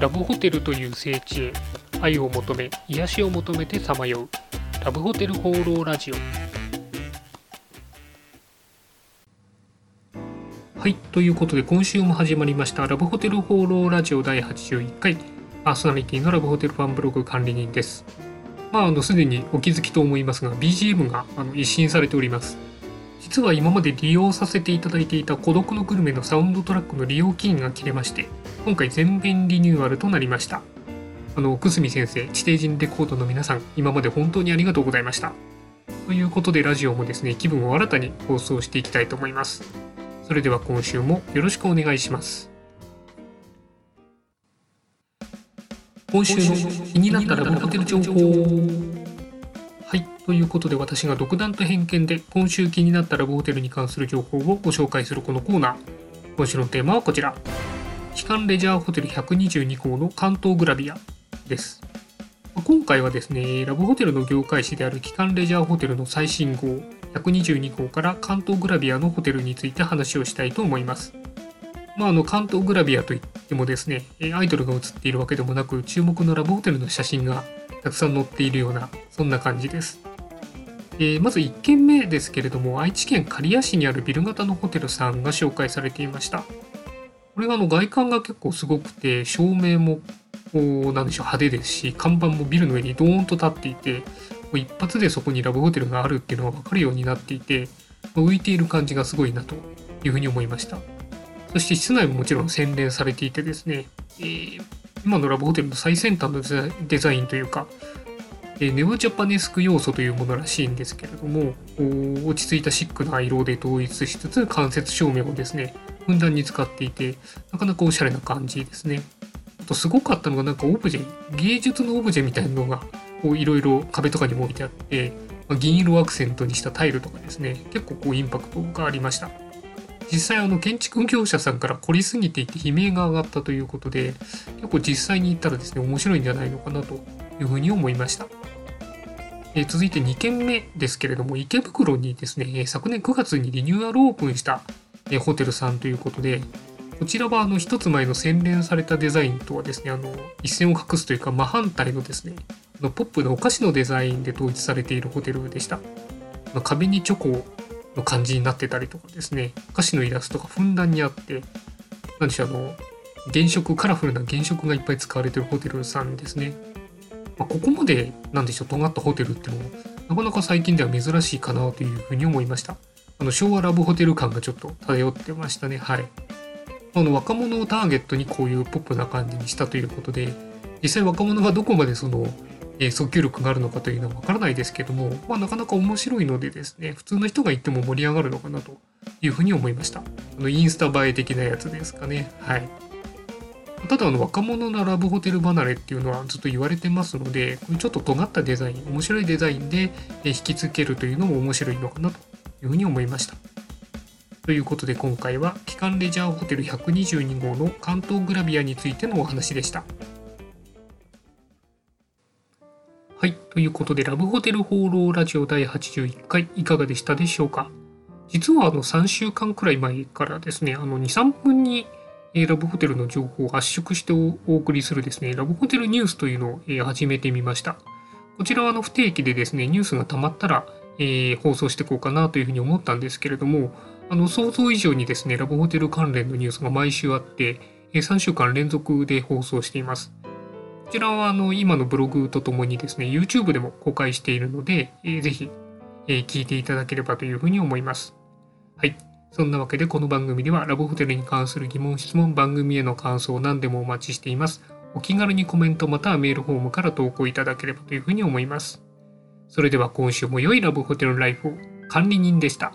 ラブホテルという聖地へ愛を求め癒しを求めてさまようラブホテル放浪ラジオ。はいということで今週も始まりましたラブホテル放浪ラジオ第81回パーソナリティのラブホテルファンブログ管理人です。まああのすでにお気づきと思いますが BGM があの一新されております。実は今まで利用させていただいていた孤独のグルメのサウンドトラックの利用期限が切れまして今回全面リニューアルとなりました。あの久住先生地底人レコードの皆さん今まで本当にありがとうございました。ということでラジオもですね気分を新たに放送していきたいと思います。それでは今週もよろしくお願いします。今週の気になったラブホテル情報。ということで私が独断と偏見で今週気になったラブホテルに関する情報をご紹介するこのコーナー。今週のテーマはこちら。機関レジャーホテル122号の関東グラビアです。今回はですね、ラブホテルの業界誌である機関レジャーホテルの最新号122号から関東グラビアのホテルについて話をしたいと思います。まあ、あの関東グラビアといってもですね、アイドルが写っているわけでもなく、注目のラブホテルの写真がたくさん載っているようなそんな感じです。えー、まず1軒目ですけれども愛知県刈谷市にあるビル型のホテルさんが紹介されていました。これがあの外観が結構すごくて照明も何でしょう派手ですし看板もビルの上にドーンと立っていて一発でそこにラブホテルがあるっていうのが分かるようになっていて浮いている感じがすごいなというふうに思いましたそして室内ももちろん洗練されていてですね、えー、今のラブホテルの最先端のデザインというか、えネオジャパネスク要素というものらしいんですけれども落ち着いたシックな色で統一しつつ間接照明をですねふんだんに使っていてなかなかおしゃれな感じですねあとすごかったのがなんかオブジェ芸術のオブジェみたいなのがいろいろ壁とかにも置いてあって、まあ、銀色アクセントにしたタイルとかですね結構こうインパクトがありました実際あの建築業者さんから凝りすぎていて悲鳴が上がったということで結構実際に行ったらですね面白いんじゃないのかなというふうに思いました。え、続いて2軒目ですけれども池袋にですね昨年9月にリニューアルオープンした、え、ホテルさんということでこちらはあの一つ前の洗練されたデザインとはですねあの一線を隠すというか真反対のですねのポップなお菓子のデザインで統一されているホテルでした。壁にチョコの感じになってたりとかですね歌詞のイラストがふんだんにあって何でしょうあの原色カラフルな原色がいっぱい使われてるホテルさんですね、まあ、ここまで何でしょう尖ったホテルってのもなかなか最近では珍しいかなというふうに思いましたあの昭和ラブホテル感がちょっと漂ってましたねはいあの若者をターゲットにこういうポップな感じにしたということで実際若者がどこまでそのえ訴求力があるのかというのはわからないですけども、まあ、なかなか面白いのでですね、普通の人が行っても盛り上がるのかなというふうに思いました。あのインスタ映え的なやつですかね。はい。ただあの若者のラブホテル離れっていうのはずっと言われてますので、これちょっと尖ったデザイン、面白いデザインで引き付けるというのも面白いのかなというふうに思いました。ということで今回は、機関レジャーホテル122号の関東グラビアについてのお話でした。はい。ということで、ラブホテル放浪ラジオ第81回、いかがでしたでしょうか？実はあの3週間くらい前からですね、あの2、3分にえラブホテルの情報を圧縮してお送りするですね、ラブホテルニュースというのをえ始めてみました。こちらはあの不定期でですね、ニュースが溜まったら、えー、放送していこうかなというふうに思ったんですけれども、あの想像以上にですね、ラブホテル関連のニュースが毎週あって、え3週間連続で放送しています。こちらはあの今のブログとともにですね、YouTube でも公開しているので、えー、ぜひ、え、聞いていただければというふうに思います。はい。そんなわけでこの番組ではラブホテルに関する疑問、質問、番組への感想を何でもお待ちしています。お気軽にコメントまたはメールフォームから投稿いただければというふうに思います。それでは今週も良いラブホテルライフを管理人でした。